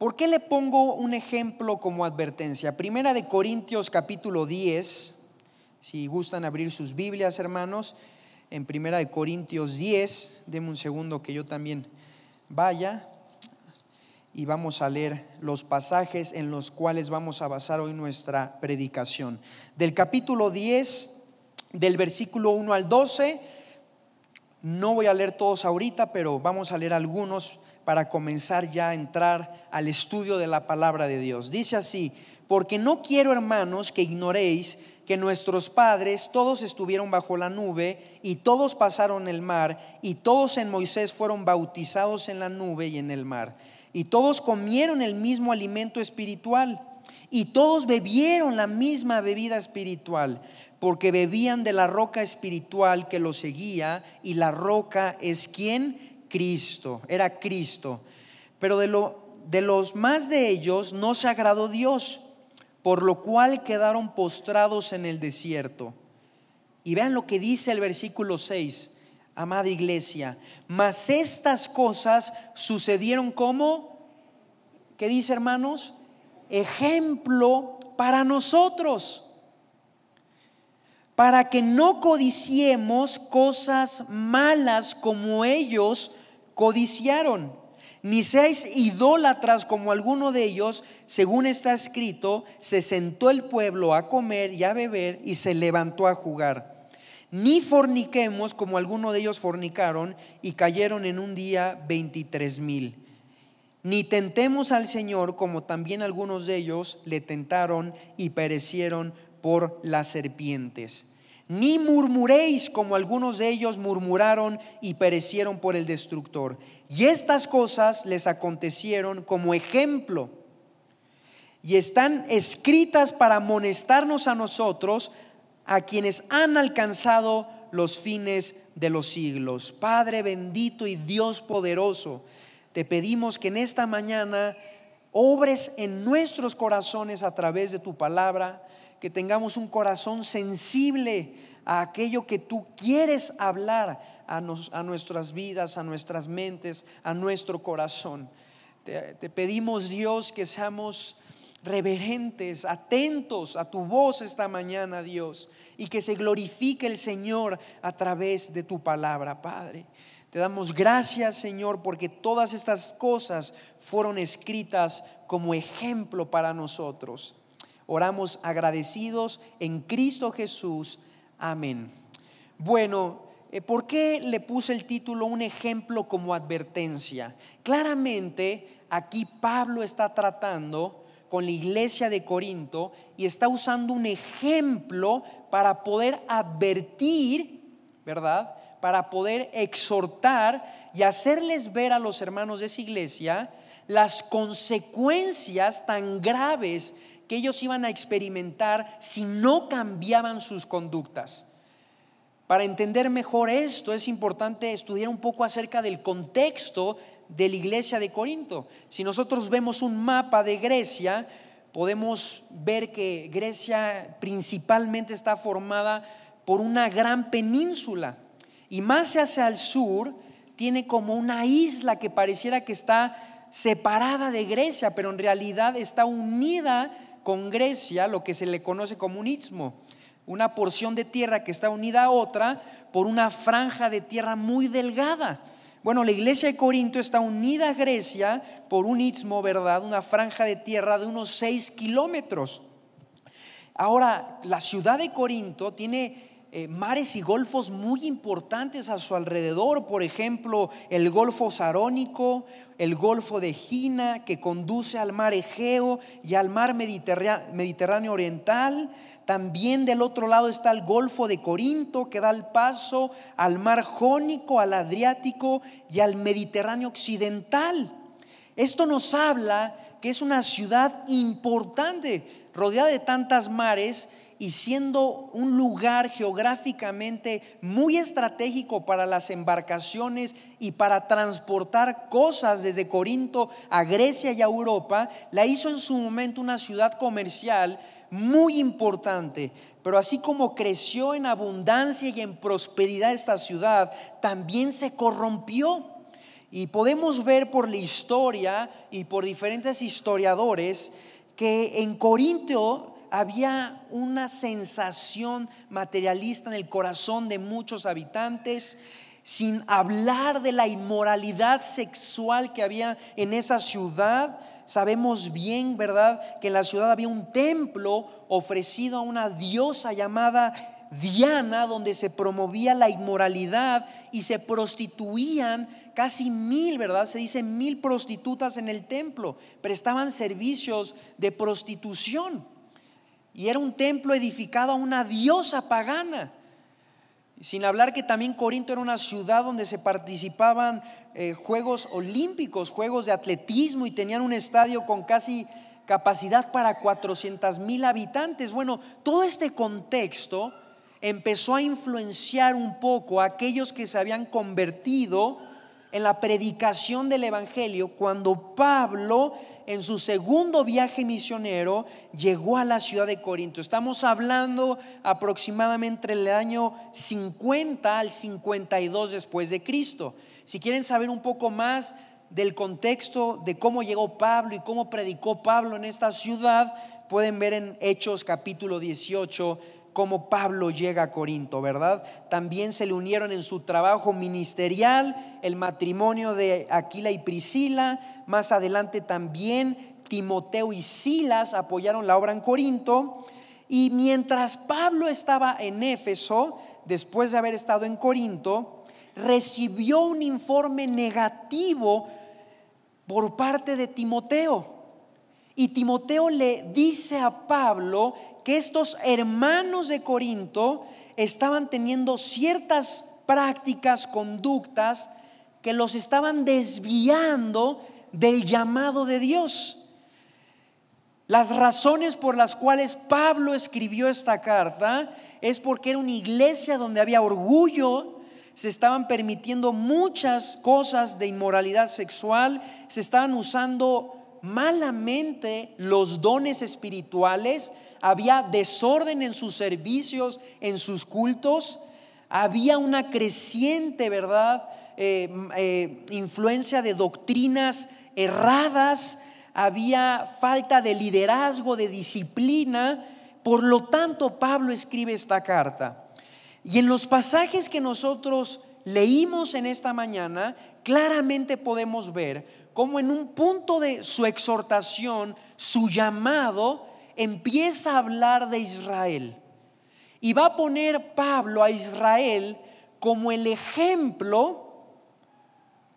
¿Por qué le pongo un ejemplo como advertencia? Primera de Corintios capítulo 10, si gustan abrir sus Biblias, hermanos, en Primera de Corintios 10, deme un segundo que yo también vaya y vamos a leer los pasajes en los cuales vamos a basar hoy nuestra predicación. Del capítulo 10, del versículo 1 al 12, no voy a leer todos ahorita, pero vamos a leer algunos para comenzar ya a entrar al estudio de la palabra de Dios. Dice así, porque no quiero hermanos que ignoréis que nuestros padres todos estuvieron bajo la nube y todos pasaron el mar y todos en Moisés fueron bautizados en la nube y en el mar y todos comieron el mismo alimento espiritual y todos bebieron la misma bebida espiritual porque bebían de la roca espiritual que los seguía y la roca es quien Cristo, era Cristo. Pero de, lo, de los más de ellos no se agradó Dios, por lo cual quedaron postrados en el desierto. Y vean lo que dice el versículo 6, amada iglesia, mas estas cosas sucedieron como, ¿qué dice hermanos? Ejemplo para nosotros para que no codiciemos cosas malas como ellos codiciaron, ni seáis idólatras como alguno de ellos, según está escrito, se sentó el pueblo a comer y a beber y se levantó a jugar. Ni forniquemos como alguno de ellos fornicaron y cayeron en un día veintitrés mil. Ni tentemos al Señor como también algunos de ellos le tentaron y perecieron por las serpientes ni murmuréis como algunos de ellos murmuraron y perecieron por el destructor. Y estas cosas les acontecieron como ejemplo y están escritas para amonestarnos a nosotros, a quienes han alcanzado los fines de los siglos. Padre bendito y Dios poderoso, te pedimos que en esta mañana obres en nuestros corazones a través de tu palabra que tengamos un corazón sensible a aquello que tú quieres hablar a, nuestras vidas, a nuestras mentes, a nuestro corazón. Te, te pedimos, Dios, que seamos reverentes, atentos a tu voz esta mañana, Dios, y que se glorifique el Señor a través de tu palabra, Padre. Te damos gracias, Señor, porque todas estas cosas fueron escritas como ejemplo para nosotros. Oramos agradecidos en Cristo Jesús. Amén. Bueno, eh, ¿por qué le puse el título un ejemplo como advertencia? Claramente aquí Pablo está tratando con la iglesia de Corinto y está usando un ejemplo para poder advertir, ¿verdad? Para poder exhortar y hacerles ver a los hermanos de esa iglesia las consecuencias tan graves que ellos iban a experimentar si no cambiaban sus conductas. Para entender mejor esto es importante estudiar un poco acerca del contexto de la iglesia de Corinto. Si nosotros vemos un mapa de Grecia, podemos ver que Grecia principalmente está formada por una gran península y más hacia el sur tiene como una isla que pareciera que está separada de Grecia, pero en realidad está unida con Grecia lo que se le conoce como un istmo, una porción de tierra que está unida a otra por una franja de tierra muy delgada. Bueno, la iglesia de Corinto está unida a Grecia por un istmo, ¿verdad? Una franja de tierra de unos 6 kilómetros. Ahora, la ciudad de Corinto tiene eh, mares y golfos muy importantes a su alrededor, por ejemplo, el Golfo Sarónico, el Golfo de Gina, que conduce al mar Egeo y al mar Mediterráneo, Oriental. También del otro lado está el Golfo de Corinto, que da el paso al mar Jónico, al Adriático y al Mediterráneo Occidental. Esto nos habla que es una ciudad importante, rodeada de tantas mares y siendo un lugar geográficamente muy estratégico para las embarcaciones y para transportar cosas desde Corinto a Grecia y a Europa, la hizo en su momento una ciudad comercial muy importante. Pero así como creció en abundancia y en prosperidad esta ciudad, también se corrompió. Y podemos ver por la historia y por diferentes historiadores que en Corinto había una sensación materialista en el corazón de muchos habitantes, sin hablar de la inmoralidad sexual que había en esa ciudad. Sabemos bien, ¿verdad?, que en la ciudad había un templo ofrecido a una diosa llamada Diana, donde se promovía la inmoralidad y se prostituían casi mil, ¿verdad? Se dice mil prostitutas en el templo, prestaban servicios de prostitución. Y era un templo edificado a una diosa pagana. Sin hablar que también Corinto era una ciudad donde se participaban eh, Juegos Olímpicos, Juegos de atletismo y tenían un estadio con casi capacidad para 400 mil habitantes. Bueno, todo este contexto empezó a influenciar un poco a aquellos que se habían convertido en la predicación del Evangelio cuando Pablo en su segundo viaje misionero llegó a la ciudad de Corinto. Estamos hablando aproximadamente entre el año 50 al 52 después de Cristo. Si quieren saber un poco más del contexto de cómo llegó Pablo y cómo predicó Pablo en esta ciudad, pueden ver en Hechos capítulo 18 cómo Pablo llega a Corinto, ¿verdad? También se le unieron en su trabajo ministerial el matrimonio de Aquila y Priscila, más adelante también Timoteo y Silas apoyaron la obra en Corinto, y mientras Pablo estaba en Éfeso, después de haber estado en Corinto, recibió un informe negativo por parte de Timoteo. Y Timoteo le dice a Pablo que estos hermanos de Corinto estaban teniendo ciertas prácticas, conductas que los estaban desviando del llamado de Dios. Las razones por las cuales Pablo escribió esta carta es porque era una iglesia donde había orgullo, se estaban permitiendo muchas cosas de inmoralidad sexual, se estaban usando malamente los dones espirituales, había desorden en sus servicios, en sus cultos, había una creciente, ¿verdad?, eh, eh, influencia de doctrinas erradas, había falta de liderazgo, de disciplina, por lo tanto Pablo escribe esta carta. Y en los pasajes que nosotros leímos en esta mañana, claramente podemos ver cómo en un punto de su exhortación, su llamado, empieza a hablar de Israel. Y va a poner Pablo a Israel como el ejemplo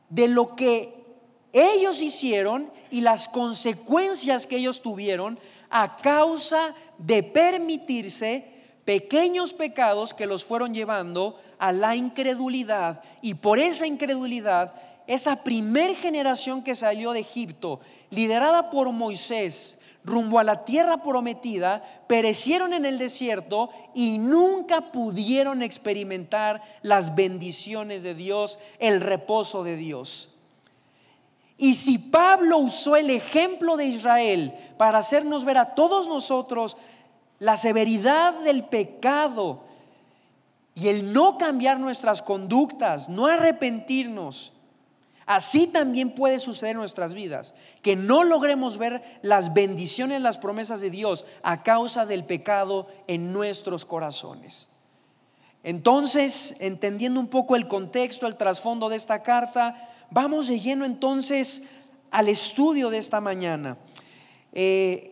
de lo que ellos hicieron y las consecuencias que ellos tuvieron a causa de permitirse pequeños pecados que los fueron llevando a la incredulidad y por esa incredulidad esa primer generación que salió de Egipto, liderada por Moisés, rumbo a la tierra prometida, perecieron en el desierto y nunca pudieron experimentar las bendiciones de Dios, el reposo de Dios. Y si Pablo usó el ejemplo de Israel para hacernos ver a todos nosotros la severidad del pecado y el no cambiar nuestras conductas, no arrepentirnos, así también puede suceder en nuestras vidas, que no logremos ver las bendiciones, las promesas de Dios a causa del pecado en nuestros corazones. Entonces, entendiendo un poco el contexto, el trasfondo de esta carta, vamos de lleno entonces al estudio de esta mañana. Eh,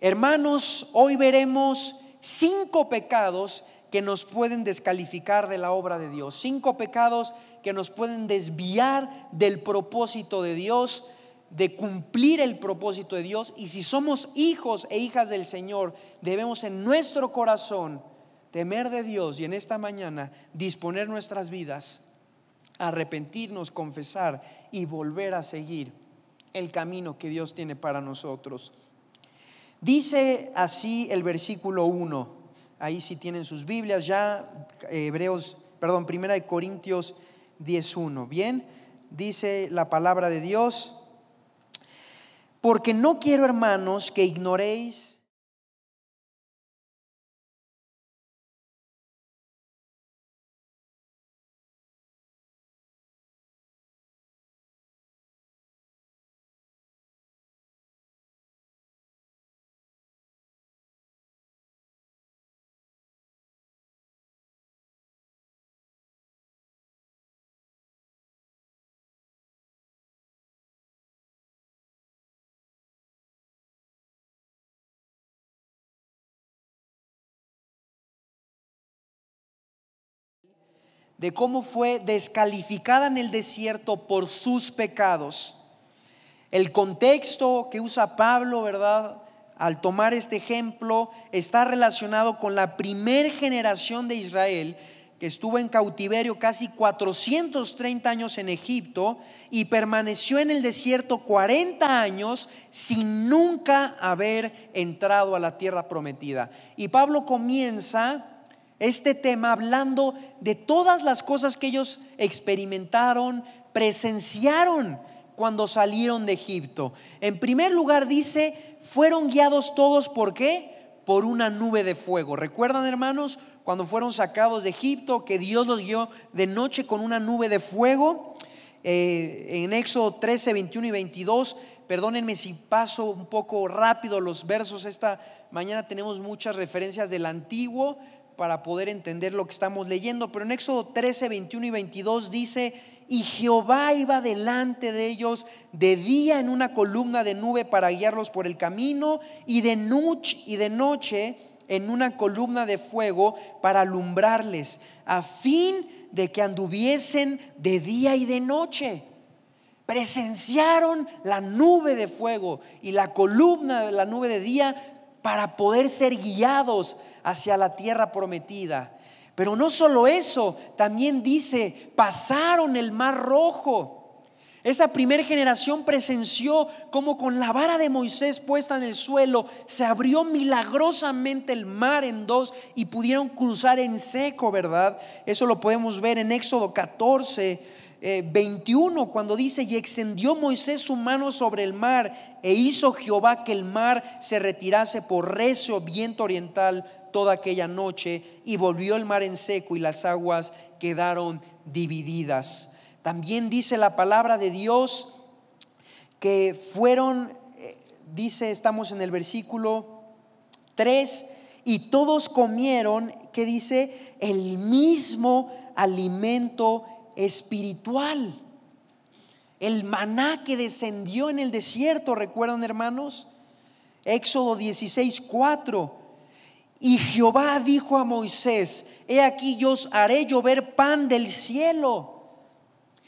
Hermanos, hoy veremos cinco pecados que nos pueden descalificar de la obra de Dios, cinco pecados que nos pueden desviar del propósito de Dios, de cumplir el propósito de Dios. Y si somos hijos e hijas del Señor, debemos en nuestro corazón temer de Dios y en esta mañana disponer nuestras vidas, arrepentirnos, confesar y volver a seguir el camino que Dios tiene para nosotros. Dice así el versículo 1, ahí si tienen sus Biblias ya, Hebreos, perdón, Primera de Corintios 10.1, ¿bien? Dice la palabra de Dios, porque no quiero hermanos que ignoréis de cómo fue descalificada en el desierto por sus pecados. El contexto que usa Pablo, ¿verdad? Al tomar este ejemplo, está relacionado con la primer generación de Israel que estuvo en cautiverio casi 430 años en Egipto y permaneció en el desierto 40 años sin nunca haber entrado a la tierra prometida. Y Pablo comienza este tema hablando de todas las cosas que ellos experimentaron, presenciaron cuando salieron de Egipto. En primer lugar dice, fueron guiados todos por qué? Por una nube de fuego. ¿Recuerdan hermanos cuando fueron sacados de Egipto que Dios los guió de noche con una nube de fuego? Eh, en Éxodo 13, 21 y 22, perdónenme si paso un poco rápido los versos, esta mañana tenemos muchas referencias del antiguo, para poder entender lo que estamos leyendo, pero en Éxodo 13, 21 y 22 dice, y Jehová iba delante de ellos de día en una columna de nube para guiarlos por el camino y de noche, y de noche en una columna de fuego para alumbrarles, a fin de que anduviesen de día y de noche. Presenciaron la nube de fuego y la columna de la nube de día para poder ser guiados hacia la tierra prometida. Pero no solo eso, también dice, pasaron el mar rojo. Esa primera generación presenció como con la vara de Moisés puesta en el suelo, se abrió milagrosamente el mar en dos y pudieron cruzar en seco, ¿verdad? Eso lo podemos ver en Éxodo 14, 21, eh, cuando dice, y extendió Moisés su mano sobre el mar, e hizo Jehová que el mar se retirase por recio viento oriental toda aquella noche, y volvió el mar en seco, y las aguas quedaron divididas. También dice la palabra de Dios que fueron, eh, dice, estamos en el versículo 3, y todos comieron, que dice, el mismo alimento espiritual. El maná que descendió en el desierto, ¿recuerdan hermanos? Éxodo 16, 4. Y Jehová dijo a Moisés, he aquí yo os haré llover pan del cielo.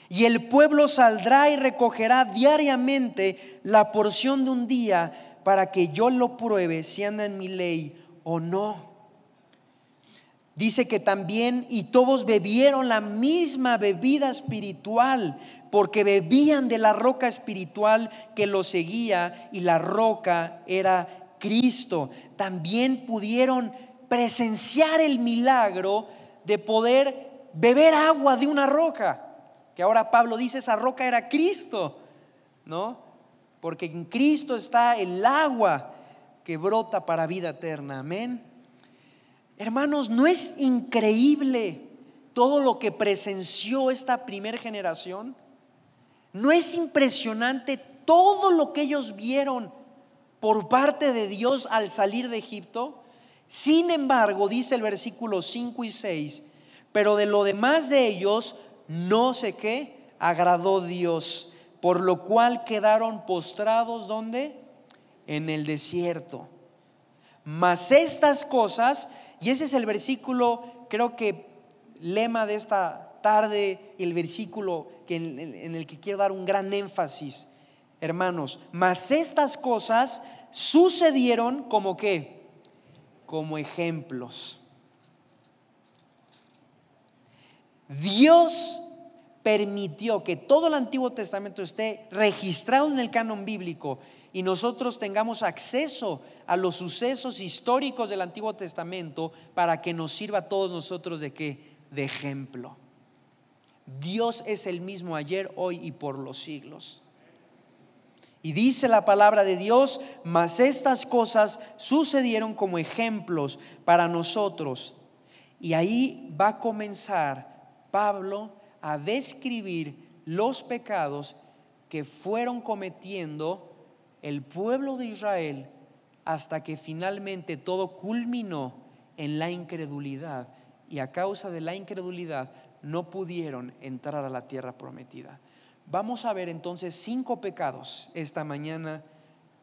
Y el pueblo saldrá y recogerá diariamente la porción de un día para que yo lo pruebe si anda en mi ley o no. Dice que también y todos bebieron la misma bebida espiritual, porque bebían de la roca espiritual que los seguía y la roca era Cristo. También pudieron presenciar el milagro de poder beber agua de una roca, que ahora Pablo dice esa roca era Cristo, ¿no? Porque en Cristo está el agua que brota para vida eterna. Amén. Hermanos, ¿no es increíble todo lo que presenció esta primera generación? ¿No es impresionante todo lo que ellos vieron por parte de Dios al salir de Egipto? Sin embargo, dice el versículo 5 y 6, pero de lo demás de ellos no sé qué agradó Dios, por lo cual quedaron postrados ¿dónde? En el desierto. Mas estas cosas y ese es el versículo, creo que lema de esta tarde, el versículo que en, el que quiero dar un gran énfasis, hermanos. Mas estas cosas sucedieron como que, como ejemplos. Dios permitió que todo el Antiguo Testamento esté registrado en el canon bíblico y nosotros tengamos acceso a los sucesos históricos del Antiguo Testamento para que nos sirva a todos nosotros de qué? De ejemplo. Dios es el mismo ayer, hoy y por los siglos. Y dice la palabra de Dios, mas estas cosas sucedieron como ejemplos para nosotros. Y ahí va a comenzar Pablo a describir los pecados que fueron cometiendo el pueblo de Israel hasta que finalmente todo culminó en la incredulidad y a causa de la incredulidad no pudieron entrar a la tierra prometida. Vamos a ver entonces cinco pecados esta mañana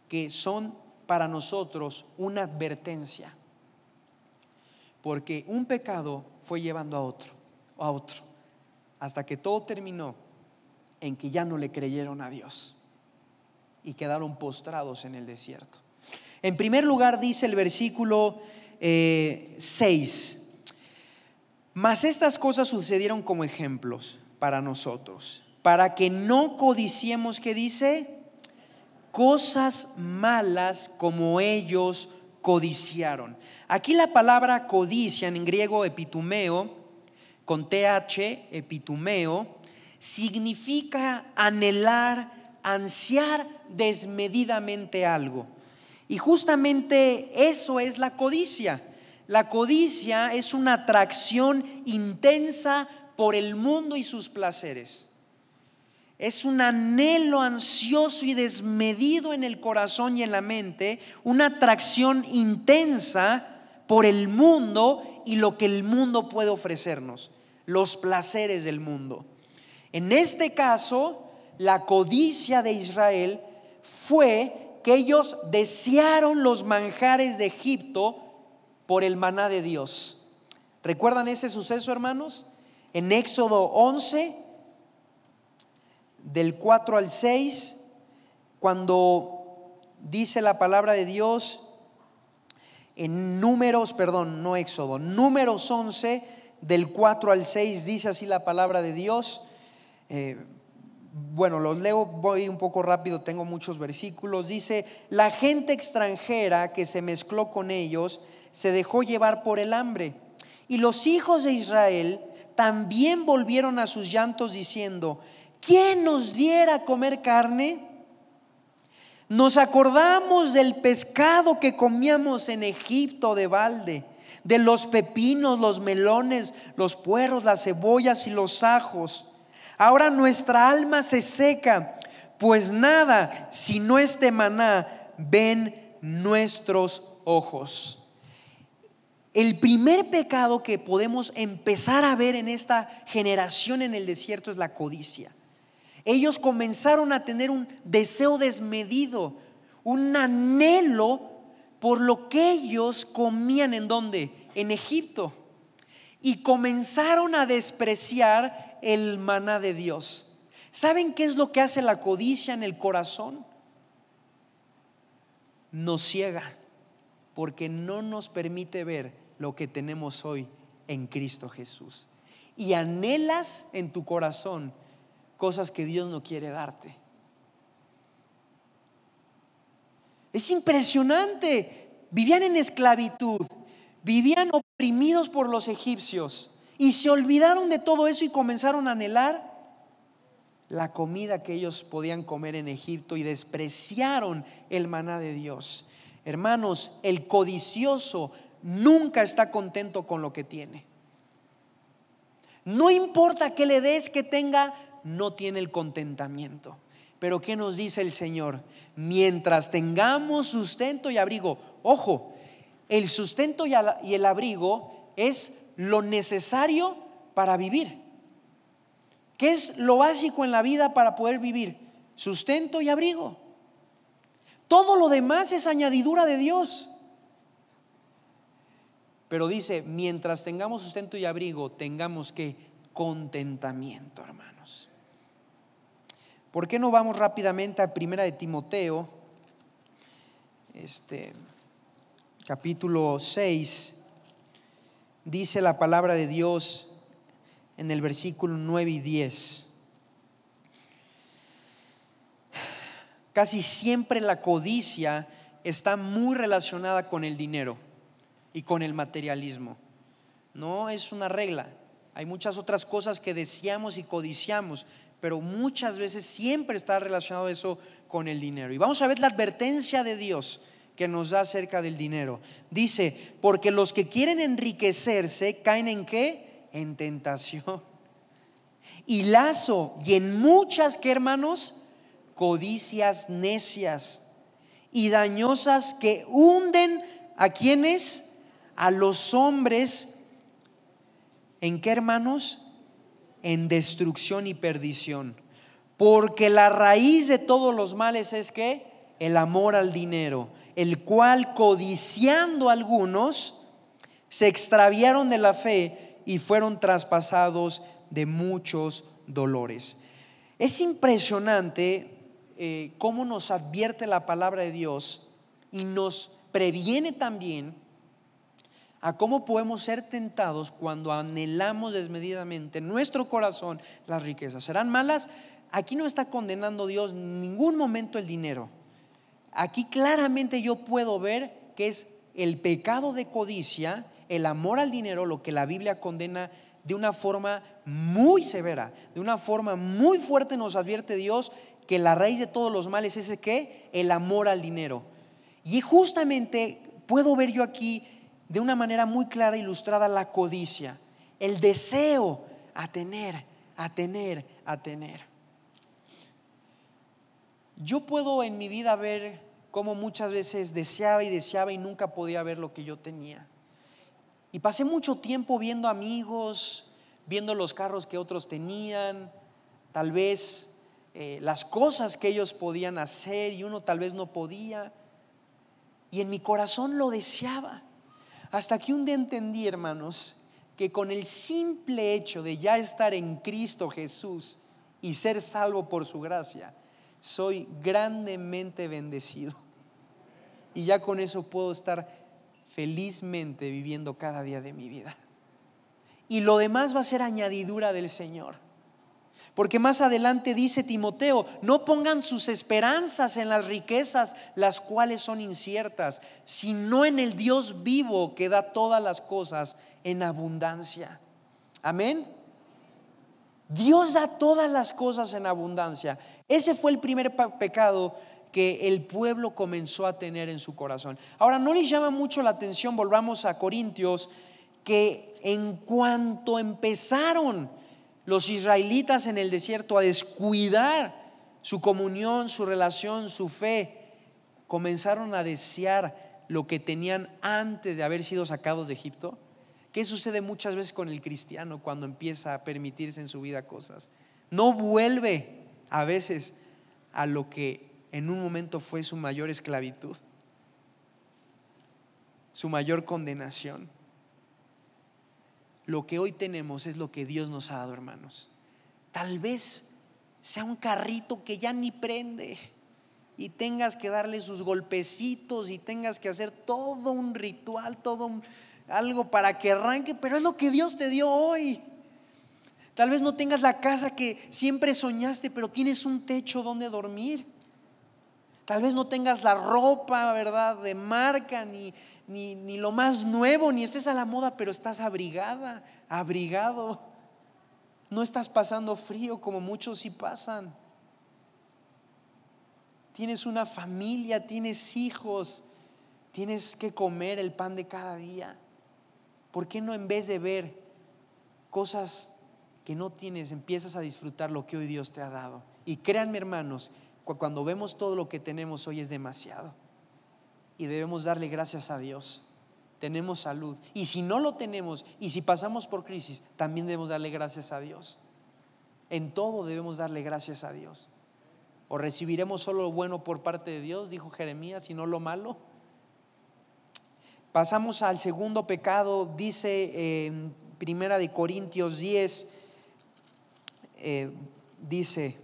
que son para nosotros una advertencia. Porque un pecado fue llevando a otro, a otro hasta que todo terminó en que ya no le creyeron a Dios y quedaron postrados en el desierto. En primer lugar dice el versículo 6, eh, mas estas cosas sucedieron como ejemplos para nosotros, para que no codiciemos, que dice, cosas malas como ellos codiciaron. Aquí la palabra codicia en griego epitumeo, con TH, epitumeo, significa anhelar, ansiar desmedidamente algo. Y justamente eso es la codicia. La codicia es una atracción intensa por el mundo y sus placeres. Es un anhelo ansioso y desmedido en el corazón y en la mente, una atracción intensa por el mundo y lo que el mundo puede ofrecernos, los placeres del mundo. En este caso, la codicia de Israel fue que ellos desearon los manjares de Egipto por el maná de Dios. ¿Recuerdan ese suceso, hermanos? En Éxodo 11, del 4 al 6, cuando dice la palabra de Dios, en números, perdón, no Éxodo, números 11, del 4 al 6, dice así la palabra de Dios. Eh, bueno, los leo, voy un poco rápido, tengo muchos versículos. Dice, la gente extranjera que se mezcló con ellos se dejó llevar por el hambre. Y los hijos de Israel también volvieron a sus llantos diciendo, ¿quién nos diera a comer carne? Nos acordamos del pescado que comíamos en Egipto de balde, de los pepinos, los melones, los puerros, las cebollas y los ajos Ahora nuestra alma se seca, pues nada, si no este maná, ven nuestros ojos. El primer pecado que podemos empezar a ver en esta generación en el desierto es la codicia. Ellos comenzaron a tener un deseo desmedido, un anhelo por lo que ellos comían en donde? En Egipto y comenzaron a despreciar el maná de Dios. ¿Saben qué es lo que hace la codicia en el corazón? Nos ciega porque no nos permite ver lo que tenemos hoy en Cristo Jesús. Y anhelas en tu corazón cosas que Dios no quiere darte. Es impresionante. Vivían en esclavitud, vivían oprimidos por los egipcios y se olvidaron de todo eso y comenzaron a anhelar la comida que ellos podían comer en Egipto y despreciaron el maná de Dios. Hermanos, el codicioso nunca está contento con lo que tiene. No importa que le des, que tenga, no tiene el contentamiento. Pero ¿qué nos dice el Señor? Mientras tengamos sustento y abrigo, ojo, el sustento y el abrigo es lo necesario para vivir. ¿Qué es lo básico en la vida para poder vivir? Sustento y abrigo. Todo lo demás es añadidura de Dios. Pero dice, mientras tengamos sustento y abrigo, tengamos que contentamiento, hermanos. ¿Por qué no vamos rápidamente a Primera de Timoteo? Este capítulo 6, dice la palabra de Dios en el versículo 9 y 10. Casi siempre la codicia está muy relacionada con el dinero y con el materialismo. No es una regla. Hay muchas otras cosas que deseamos y codiciamos, pero muchas veces siempre está relacionado eso con el dinero. Y vamos a ver la advertencia de Dios que nos da acerca del dinero. Dice, porque los que quieren enriquecerse caen en qué? En tentación. Y lazo, y en muchas que hermanos, codicias necias y dañosas que hunden a quienes, a los hombres, ¿en qué hermanos? En destrucción y perdición. Porque la raíz de todos los males es que el amor al dinero el cual codiciando algunos se extraviaron de la fe y fueron traspasados de muchos dolores. Es impresionante eh, cómo nos advierte la palabra de Dios y nos previene también a cómo podemos ser tentados cuando anhelamos desmedidamente en nuestro corazón las riquezas. ¿Serán malas? Aquí no está condenando Dios en ningún momento el dinero. Aquí claramente yo puedo ver que es el pecado de codicia, el amor al dinero, lo que la Biblia condena de una forma muy severa, de una forma muy fuerte nos advierte Dios que la raíz de todos los males es que el amor al dinero. Y justamente puedo ver yo aquí de una manera muy clara ilustrada la codicia, el deseo a tener, a tener, a tener. Yo puedo en mi vida ver cómo muchas veces deseaba y deseaba y nunca podía ver lo que yo tenía. Y pasé mucho tiempo viendo amigos, viendo los carros que otros tenían, tal vez eh, las cosas que ellos podían hacer y uno tal vez no podía. Y en mi corazón lo deseaba. Hasta que un día entendí, hermanos, que con el simple hecho de ya estar en Cristo Jesús y ser salvo por su gracia, soy grandemente bendecido. Y ya con eso puedo estar felizmente viviendo cada día de mi vida. Y lo demás va a ser añadidura del Señor. Porque más adelante dice Timoteo, no pongan sus esperanzas en las riquezas, las cuales son inciertas, sino en el Dios vivo que da todas las cosas en abundancia. Amén. Dios da todas las cosas en abundancia. Ese fue el primer pecado que el pueblo comenzó a tener en su corazón. Ahora, no les llama mucho la atención, volvamos a Corintios, que en cuanto empezaron los israelitas en el desierto a descuidar su comunión, su relación, su fe, comenzaron a desear lo que tenían antes de haber sido sacados de Egipto. ¿Qué sucede muchas veces con el cristiano cuando empieza a permitirse en su vida cosas? No vuelve a veces a lo que en un momento fue su mayor esclavitud, su mayor condenación. Lo que hoy tenemos es lo que Dios nos ha dado, hermanos. Tal vez sea un carrito que ya ni prende y tengas que darle sus golpecitos y tengas que hacer todo un ritual, todo algo para que arranque, pero es lo que Dios te dio hoy. Tal vez no tengas la casa que siempre soñaste, pero tienes un techo donde dormir. Tal vez no tengas la ropa, ¿verdad?, de marca, ni, ni, lo más nuevo, ni estés a la moda, pero estás abrigada, abrigado. No estás pasando frío como muchos sí pasan. Tienes una familia, tienes hijos, tienes que comer el pan de cada día. ¿Por qué no en vez de ver cosas que no tienes, empiezas a disfrutar lo que hoy Dios te ha dado? Y créanme hermanos, cuando vemos todo lo que tenemos hoy es demasiado. Y debemos darle gracias a Dios. Tenemos salud. Y si no lo tenemos, y si pasamos por crisis, también debemos darle gracias a Dios. En todo debemos darle gracias a Dios. O recibiremos solo lo bueno por parte de Dios, dijo Jeremías, y no lo malo. Pasamos al segundo pecado, dice en Primera de Corintios 10, eh, dice,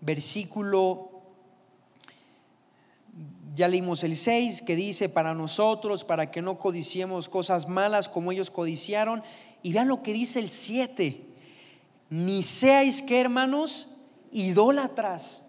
versículo ya leímos el 6 que dice para nosotros, para que no codiciemos cosas malas como ellos codiciaron. Y vean lo que dice el 7. Ni seáis que hermanos idólatras,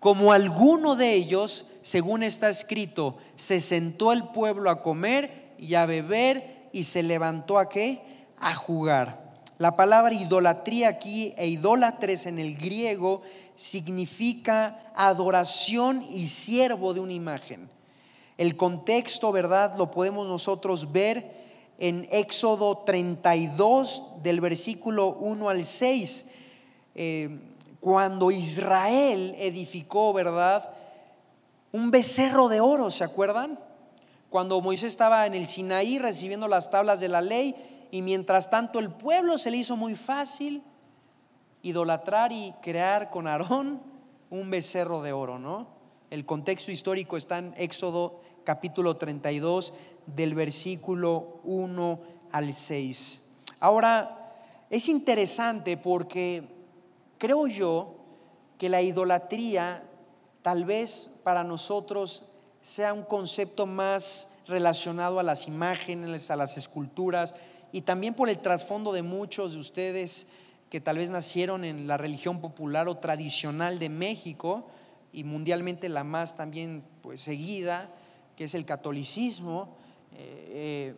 como alguno de ellos, según está escrito, se sentó el pueblo a comer y a beber y se levantó a qué? A jugar. La palabra idolatría aquí e idólatres en el griego significa adoración y siervo de una imagen. El contexto, ¿verdad? Lo podemos nosotros ver en Éxodo 32 del versículo 1 al 6, eh, cuando Israel edificó, ¿verdad? Un becerro de oro, ¿se acuerdan? Cuando Moisés estaba en el Sinaí recibiendo las tablas de la ley y mientras tanto el pueblo se le hizo muy fácil idolatrar y crear con Aarón un becerro de oro, ¿no? El contexto histórico está en Éxodo capítulo 32 del versículo 1 al 6. Ahora, Es interesante porque creo yo que la idolatría tal vez para nosotros sea un concepto más relacionado a las imágenes, a las esculturas y también por el trasfondo de muchos de ustedes que tal vez nacieron en la religión popular o tradicional de México y mundialmente la más también pues, seguida, que es el catolicismo, eh, eh,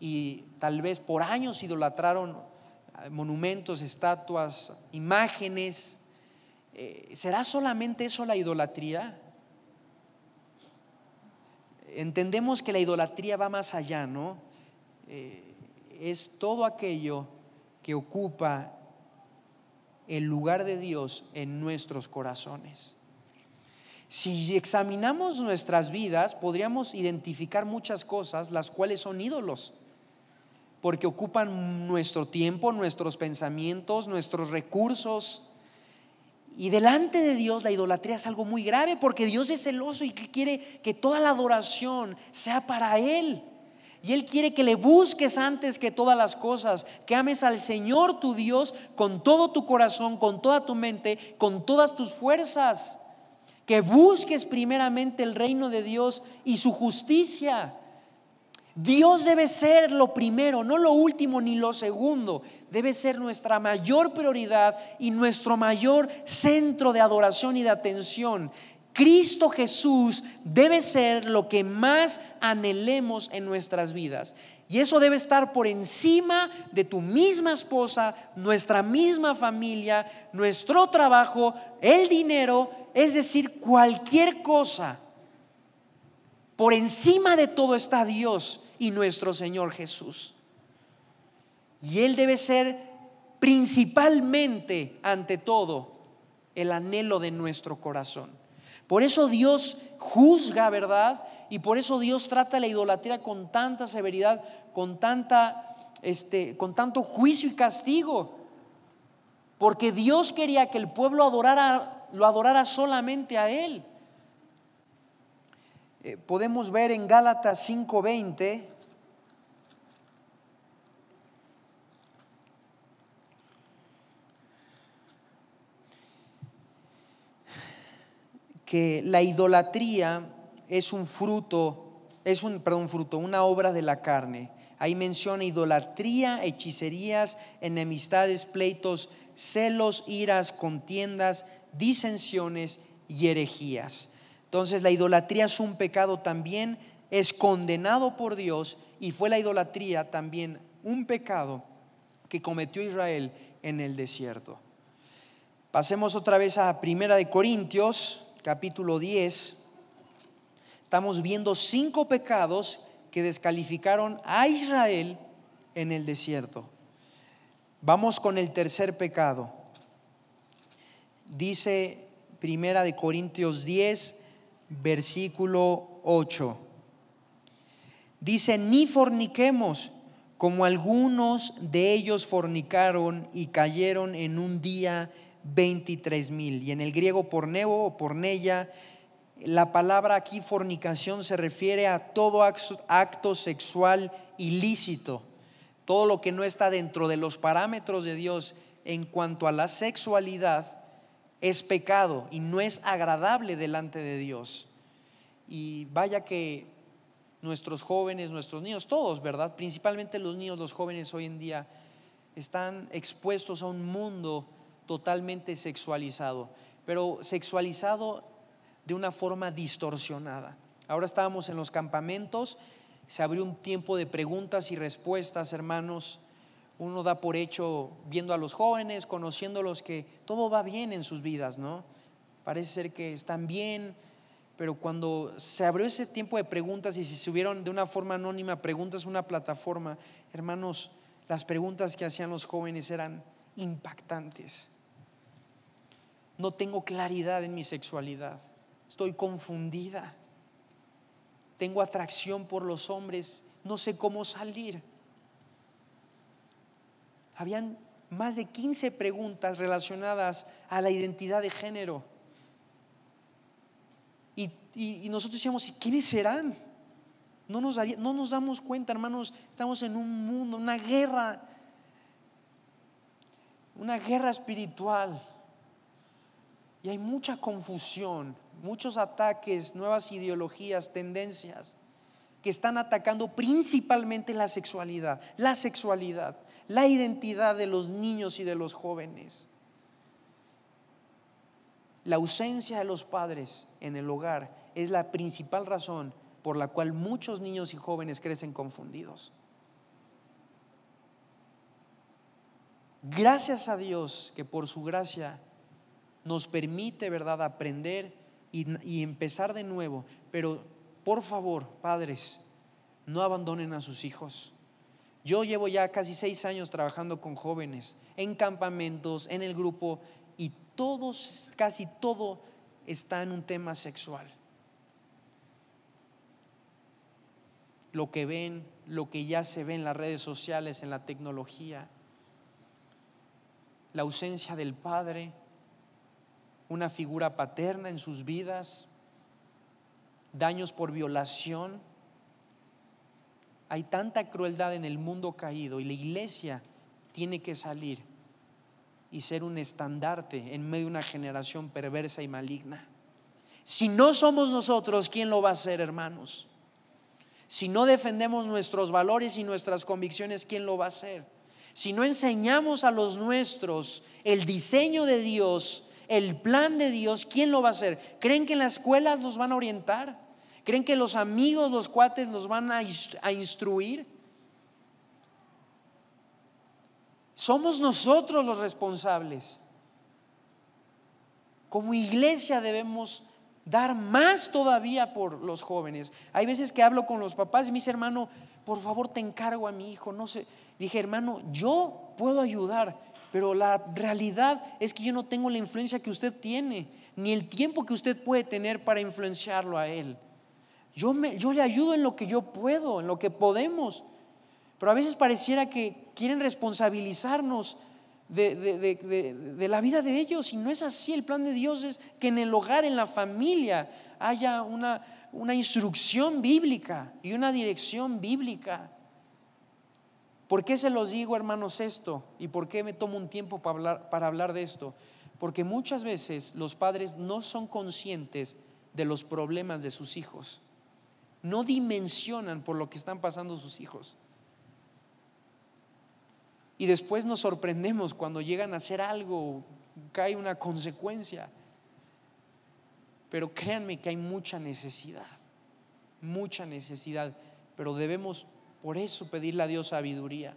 y tal vez por años idolatraron monumentos, estatuas, imágenes. Eh, ¿Será solamente eso la idolatría? Entendemos que la idolatría va más allá, ¿no? Es todo aquello que ocupa el lugar de Dios en nuestros corazones. Si examinamos nuestras vidas, podríamos identificar muchas cosas las cuales son ídolos, porque ocupan nuestro tiempo, nuestros pensamientos, nuestros recursos. Y delante de Dios la idolatría es algo muy grave, porque Dios es celoso y quiere que toda la adoración sea para Él. Y Él quiere que le busques antes que todas las cosas, que ames al Señor tu Dios con todo tu corazón, con toda tu mente, con todas tus fuerzas. Que busques primeramente el reino de Dios y su justicia. Dios debe ser lo primero, no lo último ni lo segundo. Debe ser nuestra mayor prioridad y nuestro mayor centro de adoración y de atención. Cristo Jesús debe ser lo que más anhelemos en nuestras vidas. Y eso debe estar por encima de tu misma esposa, nuestra misma familia, nuestro trabajo, el dinero, es decir, cualquier cosa. Por encima de todo está Dios y nuestro Señor Jesús. Y Él debe ser principalmente, ante todo, el anhelo de nuestro corazón. Por eso Dios juzga, ¿verdad? Y por eso Dios trata la idolatría con tanta severidad, con tanta este con tanto juicio y castigo. Porque Dios quería que el pueblo adorara lo adorara solamente a él. Eh, podemos ver en Gálatas 5:20 que la idolatría es un fruto, es un, perdón, fruto, una obra de la carne. Ahí menciona idolatría, hechicerías, enemistades, pleitos, celos, iras, contiendas, disensiones y herejías. Entonces la idolatría es un pecado también, es condenado por Dios y fue la idolatría también un pecado que cometió Israel en el desierto. Pasemos otra vez a Primera de Corintios, capítulo 10, estamos viendo cinco pecados que descalificaron a Israel en el desierto. Vamos con el tercer pecado. Dice Primera de Corintios 10, versículo 8. Dice, ni forniquemos como algunos de ellos fornicaron y cayeron en un día 23 mil. Y en el griego porneo o pornella, la palabra aquí fornicación se refiere a todo acto sexual ilícito, todo lo que no está dentro de los parámetros de Dios en cuanto a la sexualidad es pecado y no es agradable delante de Dios. Y vaya que nuestros jóvenes, nuestros niños, todos, ¿verdad? Principalmente los niños, los jóvenes hoy en día, están expuestos a un mundo totalmente sexualizado, pero sexualizado de una forma distorsionada. Ahora estábamos en los campamentos, se abrió un tiempo de preguntas y respuestas, hermanos. Uno da por hecho, viendo a los jóvenes, conociéndolos, que todo va bien en sus vidas, ¿no? Parece ser que están bien, pero cuando se abrió ese tiempo de preguntas y se subieron de una forma anónima preguntas a una plataforma, hermanos, las preguntas que hacían los jóvenes eran impactantes. No tengo claridad en mi sexualidad. Estoy confundida. Tengo atracción por los hombres. No sé cómo salir. Habían más de 15 preguntas relacionadas a la identidad de género. Y, nosotros decíamos, ¿quiénes serán? No nos, no nos damos cuenta, hermanos, estamos en un mundo, una guerra una guerra espiritual. Y hay mucha confusión, muchos ataques, nuevas ideologías, tendencias que están atacando principalmente la sexualidad, la sexualidad, la identidad de los niños y de los jóvenes. La ausencia de los padres en el hogar es la principal razón por la cual muchos niños y jóvenes crecen confundidos. Gracias a Dios que por su gracia nos permite, ¿verdad?, aprender y, empezar de nuevo. Pero, por favor, padres, no abandonen a sus hijos. Yo llevo ya casi seis años trabajando con jóvenes, en campamentos, en el grupo, y todos, casi todo está en un tema sexual. Lo que ven, lo que ya se ve en las redes sociales, en la tecnología, la ausencia del padre, una figura paterna en sus vidas, daños por violación. Hay tanta crueldad en el mundo caído y la iglesia tiene que salir y ser un estandarte en medio de una generación perversa y maligna. Si no somos nosotros, ¿quién lo va a hacer, hermanos? Si no defendemos nuestros valores y nuestras convicciones, ¿quién lo va a hacer? Si no enseñamos a los nuestros el diseño de Dios, el plan de Dios, ¿quién lo va a hacer? ¿Creen que en las escuelas los van a orientar? ¿Creen que los amigos, los cuates los van a, instruir? Somos nosotros los responsables. Como iglesia debemos dar más todavía por los jóvenes. Hay veces que hablo con los papás y me dice, hermano, por favor te encargo a mi hijo, no sé. Dije, hermano, yo puedo ayudar, pero la realidad es que yo no tengo la influencia que usted tiene, ni el tiempo que usted puede tener para influenciarlo a él. Yo, me, yo le ayudo en lo que yo puedo, en lo que podemos, pero a veces pareciera que quieren responsabilizarnos de, la vida de ellos. Y no es así. El plan de Dios es que en el hogar, en la familia, haya una, una instrucción bíblica y una dirección bíblica. ¿Por qué se los digo, hermanos, esto? ¿Y por qué me tomo un tiempo para hablar, para hablar de esto? Porque muchas veces los padres no son conscientes de los problemas de sus hijos. No dimensionan por lo que están pasando sus hijos. Y después nos sorprendemos cuando llegan a hacer algo, cae una consecuencia. Pero créanme que hay mucha necesidad, mucha necesidad, pero debemos por eso pedirle a Dios sabiduría.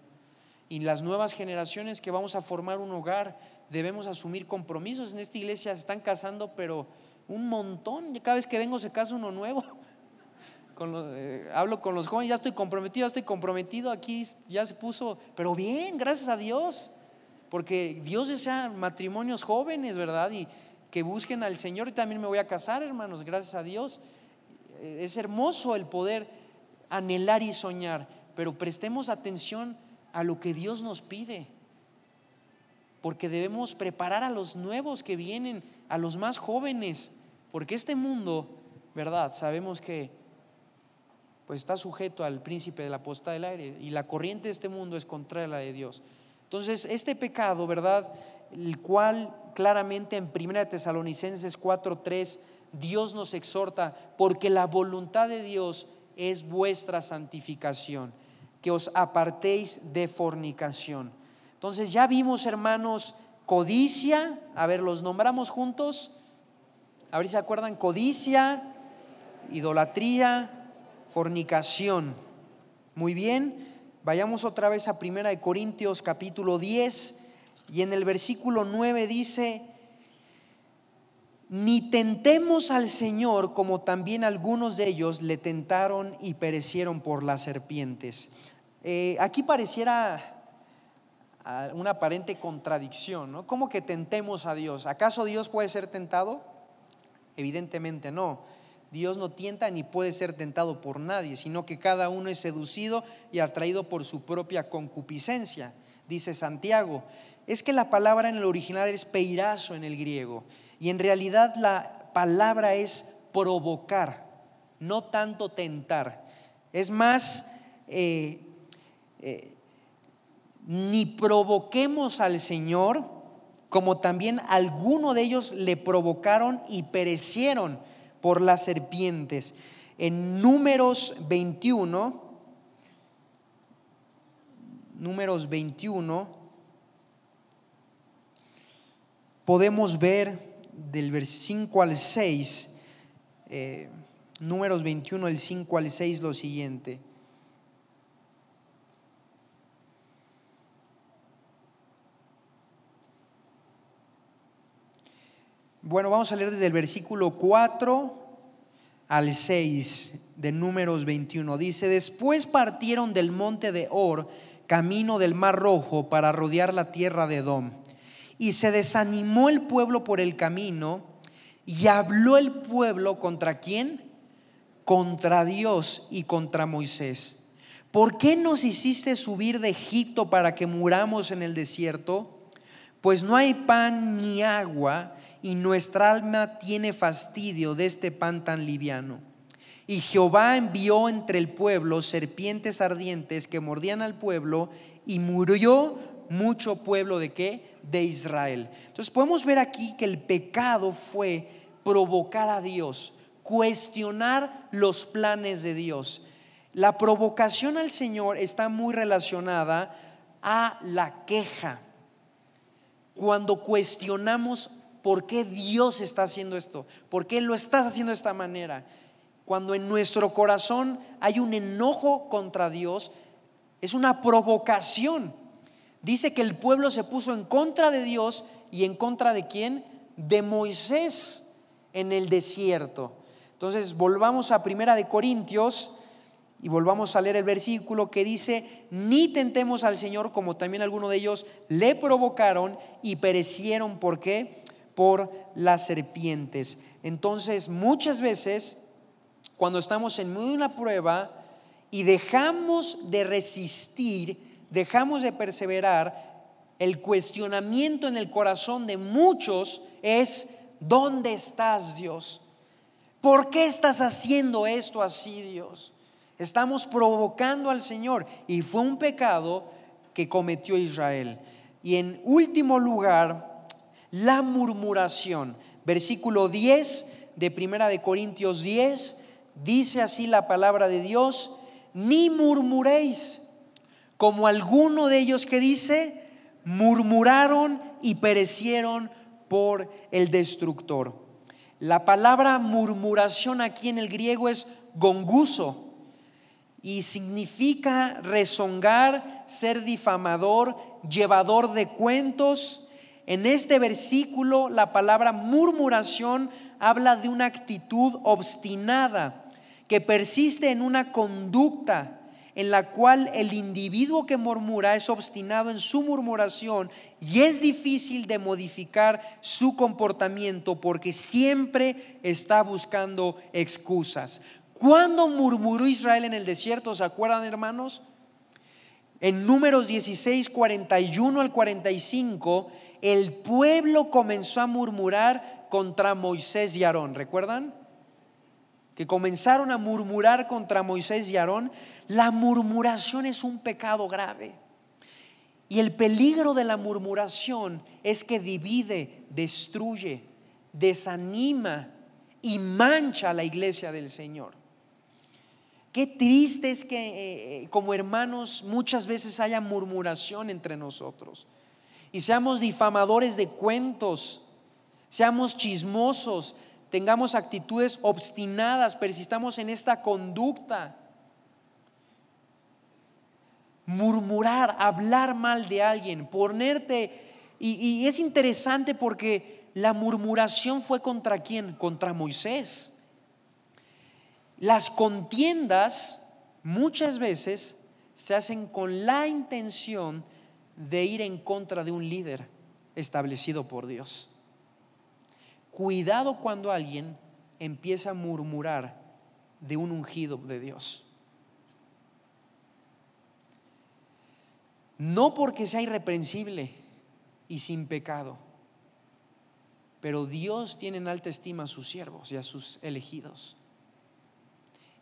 Y las nuevas generaciones que vamos a formar un hogar, debemos asumir compromisos. En esta iglesia se están casando, pero un montón. Cada vez que vengo se casa uno nuevo. Eh, hablo con los jóvenes, ya estoy comprometido, ya estoy comprometido, aquí ya se puso, pero bien, gracias a Dios, porque Dios desea matrimonios jóvenes, ¿verdad? Y que busquen al Señor y también me voy a casar, hermanos, gracias a Dios. Eh, es hermoso el poder anhelar y soñar, pero prestemos atención a lo que Dios nos pide, porque debemos preparar a los nuevos que vienen, a los más jóvenes, porque este mundo, ¿verdad? Sabemos que pues está sujeto al príncipe de la posta del aire y la corriente de este mundo es contraria a la de Dios. Entonces, este pecado, ¿verdad? El cual claramente en 1 Tesalonicenses 4:3 Dios nos exhorta, porque la voluntad de Dios es vuestra santificación, que os apartéis de fornicación. Entonces, ya vimos, hermanos, codicia, a ver, los nombramos juntos. A ver si se acuerdan, codicia, idolatría, fornicación. Muy bien, vayamos otra vez a Primera de Corintios capítulo 10 y en el versículo 9 dice, ni tentemos al Señor como también algunos de ellos le tentaron y perecieron por las serpientes. Eh, aquí pareciera ah, una aparente contradicción, ¿no? ¿Cómo que tentemos a Dios? ¿Acaso Dios puede ser tentado? Evidentemente no. Dios no tienta ni puede ser tentado por nadie, sino que cada uno es seducido y atraído por su propia concupiscencia. Dice Santiago, es que la palabra en el original es peirazo en el griego y en realidad la palabra es provocar, no tanto tentar. Es más, eh, eh, ni provoquemos al Señor, como también alguno de ellos le provocaron y perecieron por las serpientes. En números 21, números 21, podemos ver del versículo 5 al 6, eh, números 21, del 5 al 6, lo siguiente. Bueno, vamos a leer desde el versículo 4 al 6 de números 21. Dice, después partieron del monte de Or, camino del mar rojo, para rodear la tierra de Edom. Y se desanimó el pueblo por el camino y habló el pueblo contra quién? Contra Dios y contra Moisés. ¿Por qué nos hiciste subir de Egipto para que muramos en el desierto? Pues no hay pan ni agua y nuestra alma tiene fastidio de este pan tan liviano. Y Jehová envió entre el pueblo serpientes ardientes que mordían al pueblo y murió mucho pueblo de qué? De Israel. Entonces podemos ver aquí que el pecado fue provocar a Dios, cuestionar los planes de Dios. La provocación al Señor está muy relacionada a la queja. Cuando cuestionamos por qué Dios está haciendo esto, por qué lo estás haciendo de esta manera. Cuando en nuestro corazón hay un enojo contra Dios, es una provocación dice que el pueblo se puso en contra de Dios y en contra de quién? De Moisés en el desierto. Entonces, volvamos a Primera de Corintios y volvamos a leer el versículo que dice, ni tentemos al Señor como también algunos de ellos le provocaron y perecieron. ¿Por qué? Por las serpientes. Entonces, muchas veces, cuando estamos en medio de una prueba y dejamos de resistir, dejamos de perseverar, el cuestionamiento en el corazón de muchos es, ¿dónde estás Dios? ¿Por qué estás haciendo esto así Dios? Estamos provocando al Señor y fue un pecado que cometió Israel. Y en último lugar, la murmuración. Versículo 10 de Primera de Corintios 10 dice así la palabra de Dios, ni murmuréis como alguno de ellos que dice, murmuraron y perecieron por el destructor. La palabra murmuración aquí en el griego es gonguso y significa rezongar, ser difamador, llevador de cuentos. En este versículo la palabra murmuración habla de una actitud obstinada que persiste en una conducta en la cual el individuo que murmura es obstinado en su murmuración y es difícil de modificar su comportamiento porque siempre está buscando excusas. ¿Cuándo murmuró Israel en el desierto? ¿Se acuerdan, hermanos? En números 16, 41 al 45, el pueblo comenzó a murmurar contra Moisés y Aarón. ¿Recuerdan? Que comenzaron a murmurar contra Moisés y Aarón, la murmuración es un pecado grave. Y el peligro de la murmuración es que divide, destruye, desanima y mancha a la iglesia del Señor. Qué triste es que eh, eh, como hermanos muchas veces haya murmuración entre nosotros y seamos difamadores de cuentos, seamos chismosos, tengamos actitudes obstinadas, persistamos en esta conducta. Murmurar, hablar mal de alguien, ponerte... Y, y, es interesante porque la murmuración fue contra quién? Contra Moisés. Las contiendas muchas veces se hacen con la intención de ir en contra de un líder establecido por Dios. Cuidado cuando alguien empieza a murmurar de un ungido de Dios. No porque sea irreprensible y sin pecado, pero Dios tiene en alta estima a sus siervos y a sus elegidos.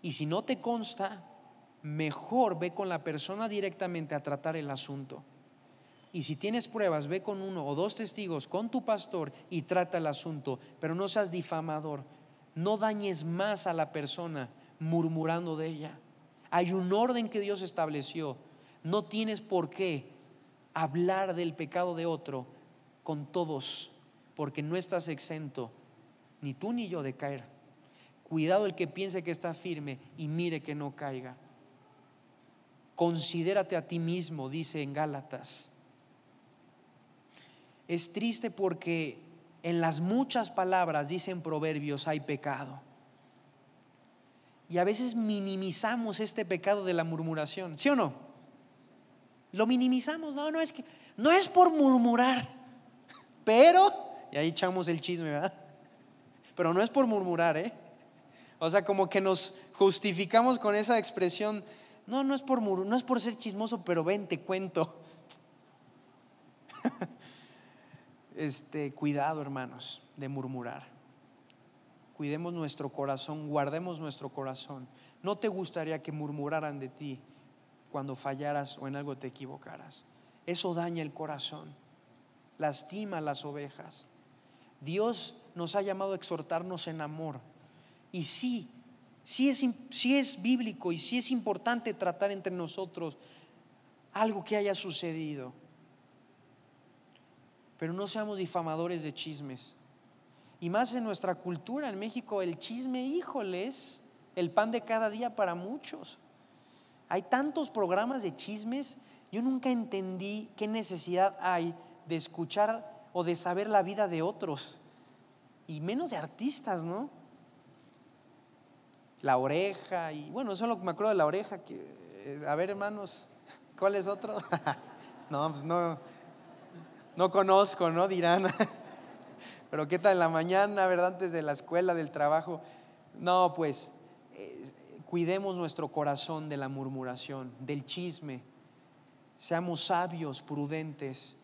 Y si no te consta, mejor ve con la persona directamente a tratar el asunto. Y si tienes pruebas, ve con uno o dos testigos, con tu pastor y trata el asunto, pero no seas difamador. No dañes más a la persona murmurando de ella. Hay un orden que Dios estableció. No tienes por qué hablar del pecado de otro con todos, porque no estás exento, ni tú ni yo, de caer. Cuidado el que piense que está firme y mire que no caiga. Considérate a ti mismo, dice en Gálatas. Es triste porque en las muchas palabras, dicen proverbios, hay pecado. Y a veces minimizamos este pecado de la murmuración, ¿sí o no? Lo minimizamos, no, no es que no es por murmurar, pero y ahí echamos el chisme, ¿verdad? Pero no es por murmurar, ¿eh? O sea, como que nos justificamos con esa expresión, no, no es por no es por ser chismoso, pero ven, te cuento. Este, cuidado, hermanos, de murmurar. Cuidemos nuestro corazón, guardemos nuestro corazón. No te gustaría que murmuraran de ti cuando fallaras o en algo te equivocaras. Eso daña el corazón, lastima las ovejas. Dios nos ha llamado a exhortarnos en amor. Y sí, sí es, sí es bíblico y sí es importante tratar entre nosotros algo que haya sucedido pero no seamos difamadores de chismes. Y más en nuestra cultura, en México, el chisme, híjole, es el pan de cada día para muchos. Hay tantos programas de chismes, yo nunca entendí qué necesidad hay de escuchar o de saber la vida de otros, y menos de artistas, ¿no? La oreja, y bueno, solo me acuerdo de la oreja, que, eh, a ver hermanos, ¿cuál es otro? no, pues no, no conozco, ¿no? Dirán. Pero ¿qué tal en la mañana, verdad? Antes de la escuela, del trabajo. No, pues eh, cuidemos nuestro corazón de la murmuración, del chisme. Seamos sabios, prudentes.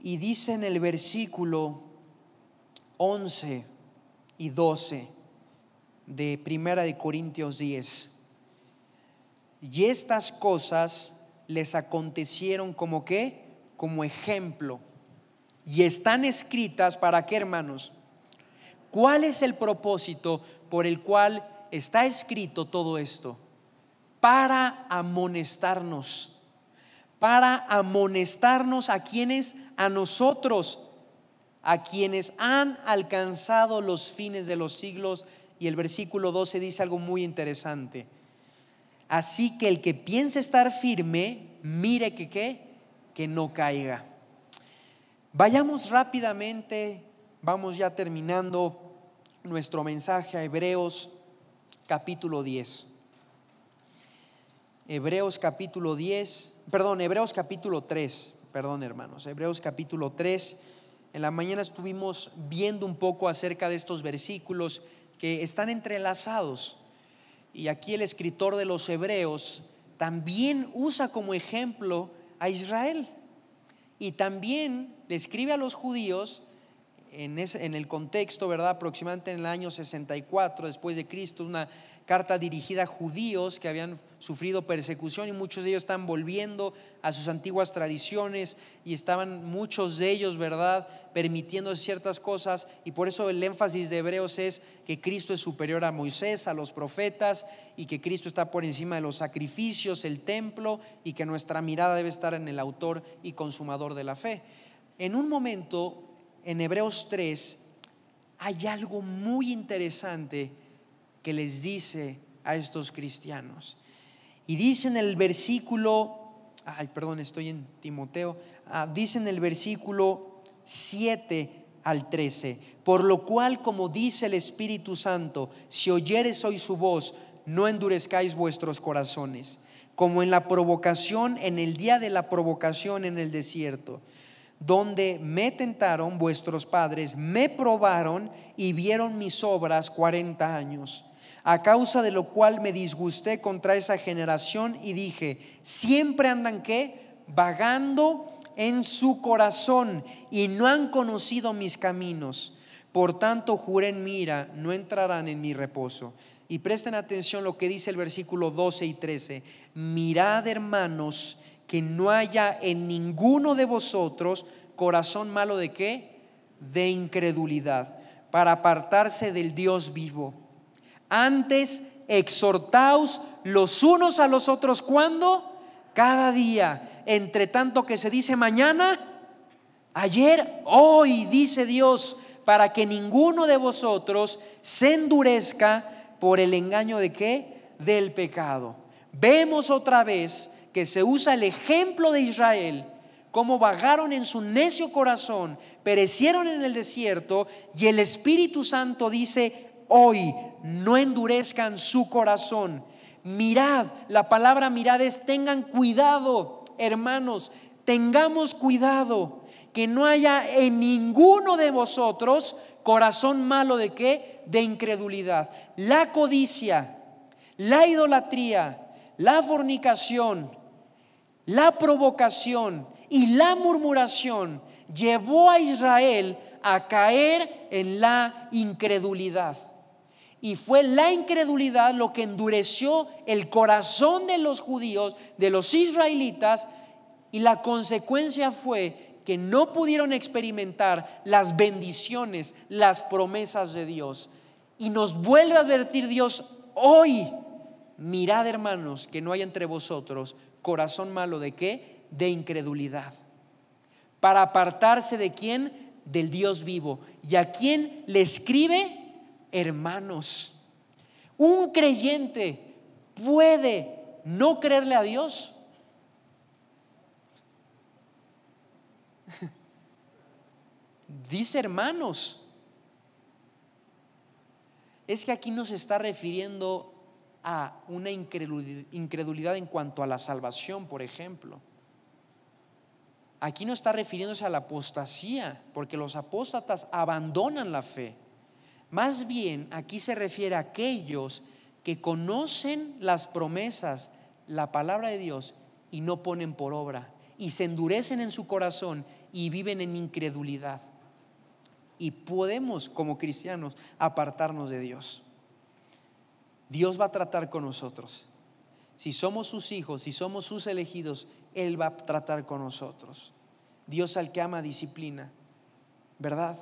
Y dice en el versículo 11 y 12 de Primera de Corintios 10. Y estas cosas les acontecieron como que como ejemplo y están escritas para qué, hermanos? ¿Cuál es el propósito por el cual está escrito todo esto? Para amonestarnos, para amonestarnos a quienes, a nosotros, a quienes han alcanzado los fines de los siglos. Y el versículo 12 dice algo muy interesante. Así que el que piense estar firme, mire que qué, que no caiga. Vayamos rápidamente, vamos ya terminando nuestro mensaje a Hebreos capítulo 10. Hebreos capítulo 10, perdón, Hebreos capítulo 3, perdón hermanos, Hebreos capítulo 3. En la mañana estuvimos viendo un poco acerca de estos versículos que están entrelazados. Y aquí el escritor de los Hebreos también usa como ejemplo a Israel. Y también le escribe a los judíos en, en, el contexto, ¿verdad? Aproximadamente en el año 64 después de Cristo, una carta dirigida a judíos que habían sufrido persecución y muchos de ellos están volviendo a sus antiguas tradiciones y estaban muchos de ellos, ¿verdad?, permitiendo ciertas cosas y por eso el énfasis de Hebreos es que Cristo es superior a Moisés, a los profetas y que Cristo está por encima de los sacrificios, el templo y que nuestra mirada debe estar en el autor y consumador de la fe. En un momento, en Hebreos 3, hay algo muy interesante que les dice a estos cristianos. Y dice en el versículo, ay, perdón, estoy en Timoteo, ah, dice en el versículo 7 al 13, por lo cual, como dice el Espíritu Santo, si oyeres hoy su voz, no endurezcáis vuestros corazones, como en la provocación, en el día de la provocación en el desierto donde me tentaron vuestros padres, me probaron y vieron mis obras cuarenta años. A causa de lo cual me disgusté contra esa generación y dije, siempre andan qué? Vagando en su corazón y no han conocido mis caminos. Por tanto, juré en mira, no entrarán en mi reposo. Y presten atención lo que dice el versículo 12 y 13. Mirad, hermanos, que no haya en ninguno de vosotros corazón malo de qué? De incredulidad, para apartarse del Dios vivo. Antes exhortaos los unos a los otros cuando cada día, entre tanto que se dice mañana, ayer, hoy, dice Dios, para que ninguno de vosotros se endurezca por el engaño de qué? Del pecado. Vemos otra vez que se usa el ejemplo de Israel, cómo vagaron en su necio corazón, perecieron en el desierto y el Espíritu Santo dice, hoy no endurezcan su corazón. Mirad, la palabra mirad es tengan cuidado, hermanos, tengamos cuidado que no haya en ninguno de vosotros corazón malo de qué? De incredulidad. La codicia, la idolatría, la fornicación, la provocación y la murmuración llevó a Israel a caer en la incredulidad. Y fue la incredulidad lo que endureció el corazón de los judíos, de los israelitas, y la consecuencia fue que no pudieron experimentar las bendiciones, las promesas de Dios. Y nos vuelve a advertir Dios hoy, mirad hermanos, que no hay entre vosotros corazón malo de qué? De incredulidad. Para apartarse de quién? Del Dios vivo. ¿Y a quién le escribe? Hermanos. Un creyente puede no creerle a Dios. Dice hermanos. Es que aquí nos está refiriendo a una incredulidad en cuanto a la salvación, por ejemplo. Aquí no está refiriéndose a la apostasía, porque los apóstatas abandonan la fe. Más bien, aquí se refiere a aquellos que conocen las promesas, la palabra de Dios, y no ponen por obra, y se endurecen en su corazón y viven en incredulidad y podemos como cristianos apartarnos de Dios. Dios va a tratar con nosotros. Si somos sus hijos, si somos sus elegidos, Él va a tratar con nosotros. Dios al que ama disciplina, ¿verdad?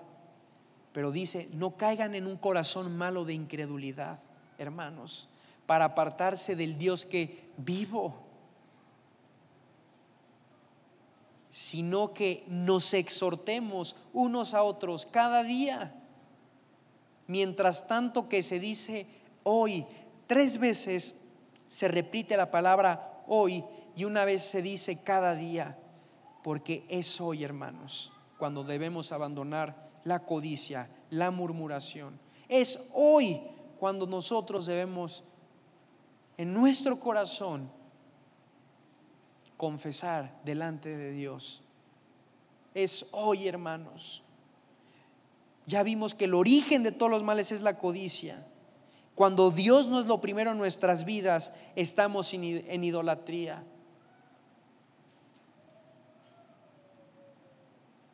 Pero dice, no caigan en un corazón malo de incredulidad, hermanos, para apartarse del Dios que vivo sino que nos exhortemos unos a otros cada día. Mientras tanto que se dice hoy, tres veces se repite la palabra hoy y una vez se dice cada día, porque es hoy, hermanos, cuando debemos abandonar la codicia, la murmuración. Es hoy cuando nosotros debemos en nuestro corazón confesar delante de Dios. Es hoy, hermanos. Ya vimos que el origen de todos los males es la codicia. Cuando Dios no es lo primero en nuestras vidas, estamos en idolatría.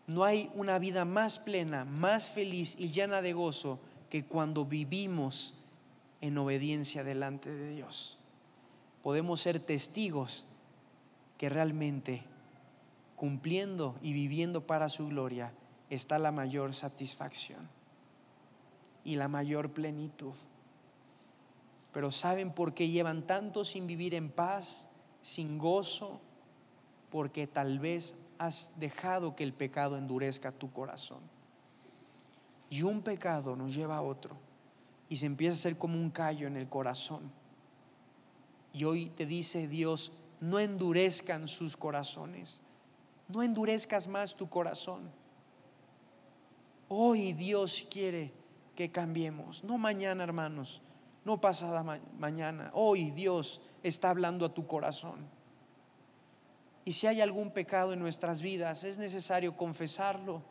No hay una vida más plena, más feliz y llena de gozo que cuando vivimos en obediencia delante de Dios. Podemos ser testigos que realmente cumpliendo y viviendo para su gloria está la mayor satisfacción y la mayor plenitud. Pero ¿saben por qué llevan tanto sin vivir en paz, sin gozo? Porque tal vez has dejado que el pecado endurezca tu corazón. Y un pecado nos lleva a otro y se empieza a hacer como un callo en el corazón. Y hoy te dice Dios, no endurezcan sus corazones. No endurezcas más tu corazón. Hoy Dios quiere que cambiemos, no mañana hermanos, no pasada mañana. Hoy Dios está hablando a tu corazón. Y si hay algún pecado en nuestras vidas, es necesario confesarlo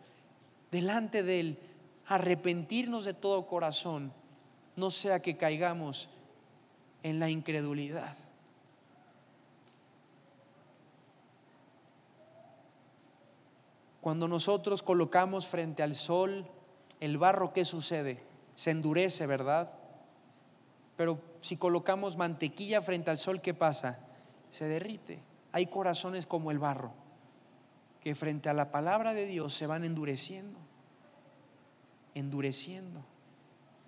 delante de Él, arrepentirnos de todo corazón, no sea que caigamos en la incredulidad. Cuando nosotros colocamos frente al sol el barro, ¿qué sucede? Se endurece, ¿verdad? Pero si colocamos mantequilla frente al sol, ¿qué pasa? Se derrite. Hay corazones como el barro, que frente a la palabra de Dios se van endureciendo, endureciendo.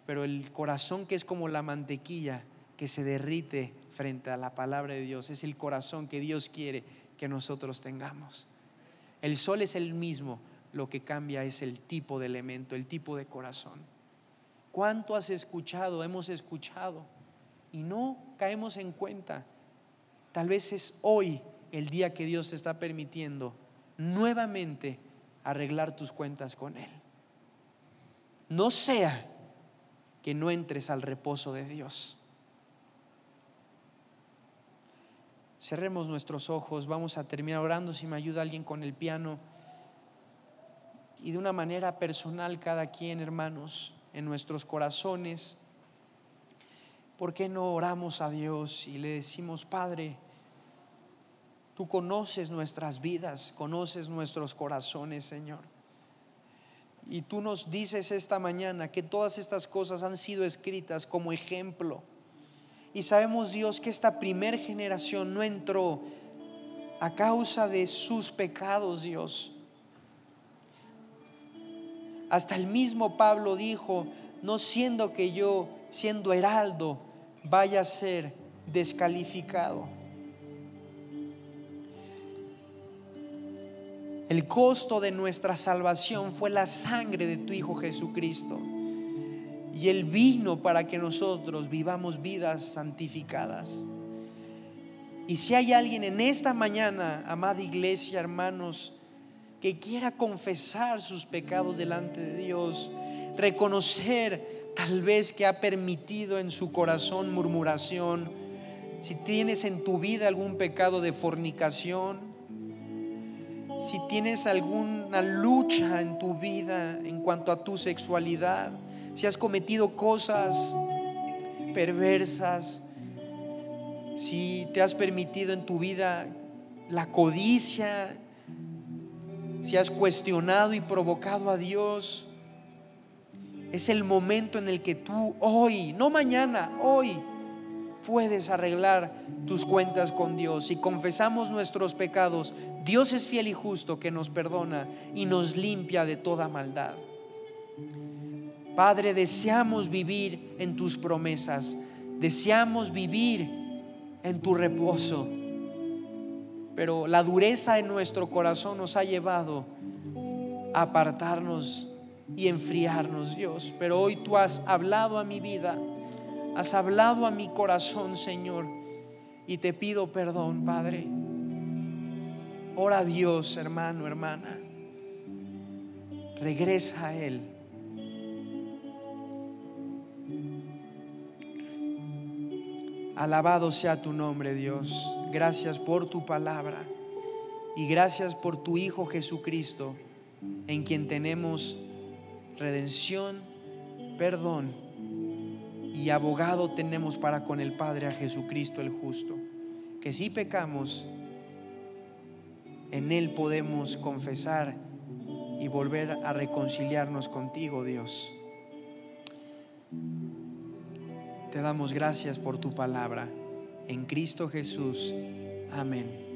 Pero el corazón que es como la mantequilla que se derrite frente a la palabra de Dios es el corazón que Dios quiere que nosotros tengamos. El sol es el mismo, lo que cambia es el tipo de elemento, el tipo de corazón. ¿Cuánto has escuchado? Hemos escuchado y no caemos en cuenta. Tal vez es hoy el día que Dios te está permitiendo nuevamente arreglar tus cuentas con Él. No sea que no entres al reposo de Dios. Cerremos nuestros ojos, vamos a terminar orando si me ayuda alguien con el piano. Y de una manera personal cada quien, hermanos, en nuestros corazones, ¿por qué no oramos a Dios y le decimos, Padre, tú conoces nuestras vidas, conoces nuestros corazones, Señor? Y tú nos dices esta mañana que todas estas cosas han sido escritas como ejemplo y sabemos, Dios, que esta primer generación no entró a causa de sus pecados, Dios. Hasta el mismo Pablo dijo, no siendo que yo, siendo heraldo, vaya a ser descalificado. El costo de nuestra salvación fue la sangre de tu Hijo Jesucristo. Y Él vino para que nosotros vivamos vidas santificadas. Y si hay alguien en esta mañana, amada iglesia, hermanos, que quiera confesar sus pecados delante de Dios, reconocer tal vez que ha permitido en su corazón murmuración, si tienes en tu vida algún pecado de fornicación, si tienes alguna lucha en tu vida en cuanto a tu sexualidad, si has cometido cosas perversas, si te has permitido en tu vida la codicia, si has cuestionado y provocado a Dios, es el momento en el que tú hoy, no mañana, hoy, puedes arreglar tus cuentas con Dios. Si confesamos nuestros pecados, Dios es fiel y justo que nos perdona y nos limpia de toda maldad. Padre, deseamos vivir en tus promesas, deseamos vivir en tu reposo, pero la dureza de nuestro corazón nos ha llevado a apartarnos y enfriarnos, Dios. Pero hoy tú has hablado a mi vida, has hablado a mi corazón, Señor, y te pido perdón, Padre. Ora a Dios, hermano, hermana. Regresa a Él. Alabado sea tu nombre, Dios. Gracias por tu palabra y gracias por tu Hijo Jesucristo, en quien tenemos redención, perdón y abogado tenemos para con el Padre a Jesucristo el justo. Que si pecamos, en Él podemos confesar y volver a reconciliarnos contigo, Dios. Te damos gracias por tu palabra. En Cristo Jesús. Amén.